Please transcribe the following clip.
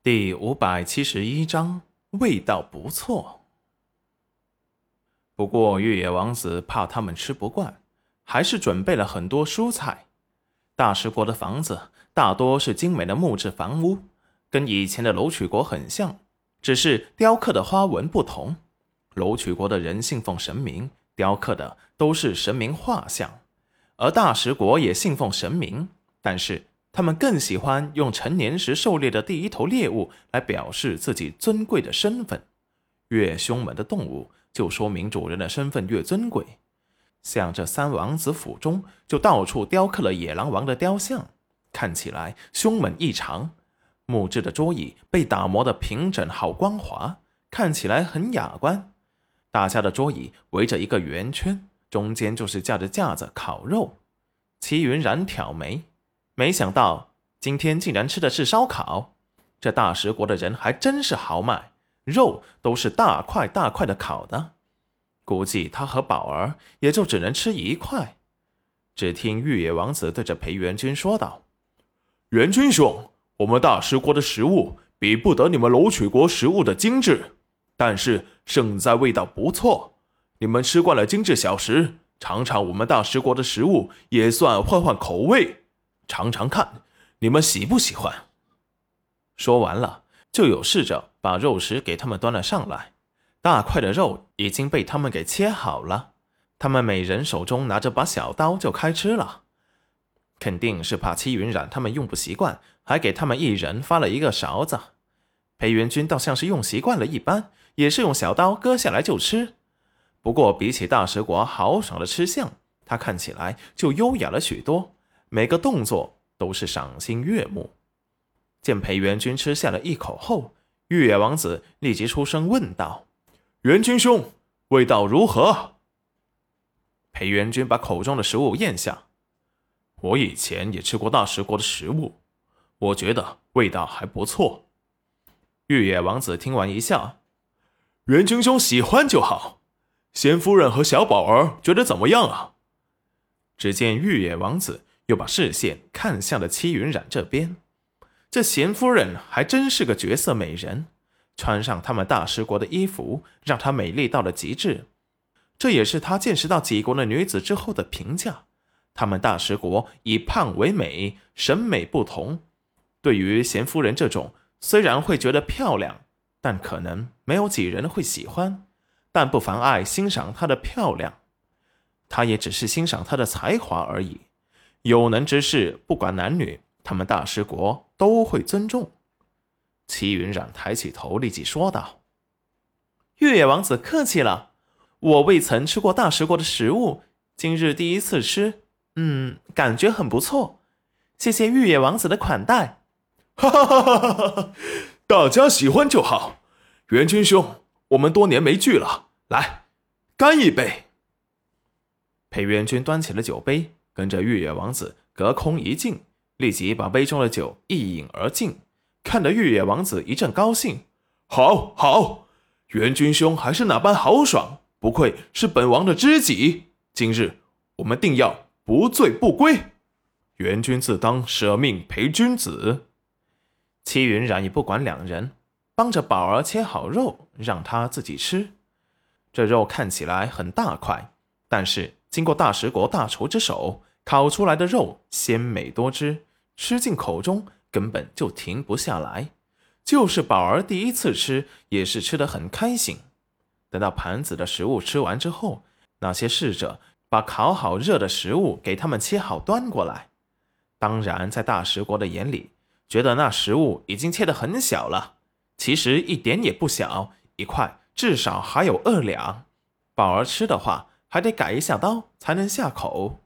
第五百七十一章，味道不错。不过越野王子怕他们吃不惯，还是准备了很多蔬菜。大食国的房子大多是精美的木质房屋，跟以前的楼曲国很像，只是雕刻的花纹不同。楼曲国的人信奉神明，雕刻的都是神明画像，而大食国也信奉神明，但是。他们更喜欢用成年时狩猎的第一头猎物来表示自己尊贵的身份。越凶猛的动物，就说明主人的身份越尊贵。像这三王子府中，就到处雕刻了野狼王的雕像，看起来凶猛异常。木质的桌椅被打磨得平整好光滑，看起来很雅观。大家的桌椅围着一个圆圈，中间就是架着架子烤肉。齐云然挑眉。没想到今天竟然吃的是烧烤，这大食国的人还真是豪迈，肉都是大块大块的烤的，估计他和宝儿也就只能吃一块。只听玉野王子对着裴元君说道：“元君兄，我们大食国的食物比不得你们楼曲国食物的精致，但是胜在味道不错。你们吃惯了精致小食，尝尝我们大食国的食物，也算换换口味。”尝尝看，你们喜不喜欢？说完了，就有侍者把肉食给他们端了上来。大块的肉已经被他们给切好了，他们每人手中拿着把小刀就开吃了。肯定是怕戚云染他们用不习惯，还给他们一人发了一个勺子。裴元君倒像是用习惯了一般，也是用小刀割下来就吃。不过比起大食国豪爽的吃相，他看起来就优雅了许多。每个动作都是赏心悦目。见裴元君吃下了一口后，玉野王子立即出声问道：“元君兄，味道如何？”裴元君把口中的食物咽下。我以前也吃过大食国的食物，我觉得味道还不错。玉野王子听完一笑：“元君兄喜欢就好。贤夫人和小宝儿觉得怎么样啊？”只见玉野王子。又把视线看向了戚云染这边，这贤夫人还真是个绝色美人，穿上他们大食国的衣服，让她美丽到了极致。这也是他见识到几国的女子之后的评价。他们大食国以胖为美，审美不同。对于贤夫人这种，虽然会觉得漂亮，但可能没有几人会喜欢，但不妨碍欣赏她的漂亮。他也只是欣赏她的才华而已。有能之士，不管男女，他们大食国都会尊重。齐云染抬起头，立即说道：“月野王子客气了，我未曾吃过大食国的食物，今日第一次吃，嗯，感觉很不错。谢谢月野王子的款待。”哈哈哈哈哈哈！大家喜欢就好。元君兄，我们多年没聚了，来，干一杯。裴元君端起了酒杯。跟着玉野王子隔空一敬，立即把杯中的酒一饮而尽，看得玉野王子一阵高兴。好，好，元君兄还是那般豪爽，不愧是本王的知己。今日我们定要不醉不归。元君自当舍命陪君子。戚云染也不管两人，帮着宝儿切好肉，让他自己吃。这肉看起来很大块，但是经过大食国大厨之手。烤出来的肉鲜美多汁，吃进口中根本就停不下来。就是宝儿第一次吃，也是吃得很开心。等到盘子的食物吃完之后，那些侍者把烤好热的食物给他们切好端过来。当然，在大食国的眼里，觉得那食物已经切得很小了，其实一点也不小，一块至少还有二两。宝儿吃的话，还得改一下刀才能下口。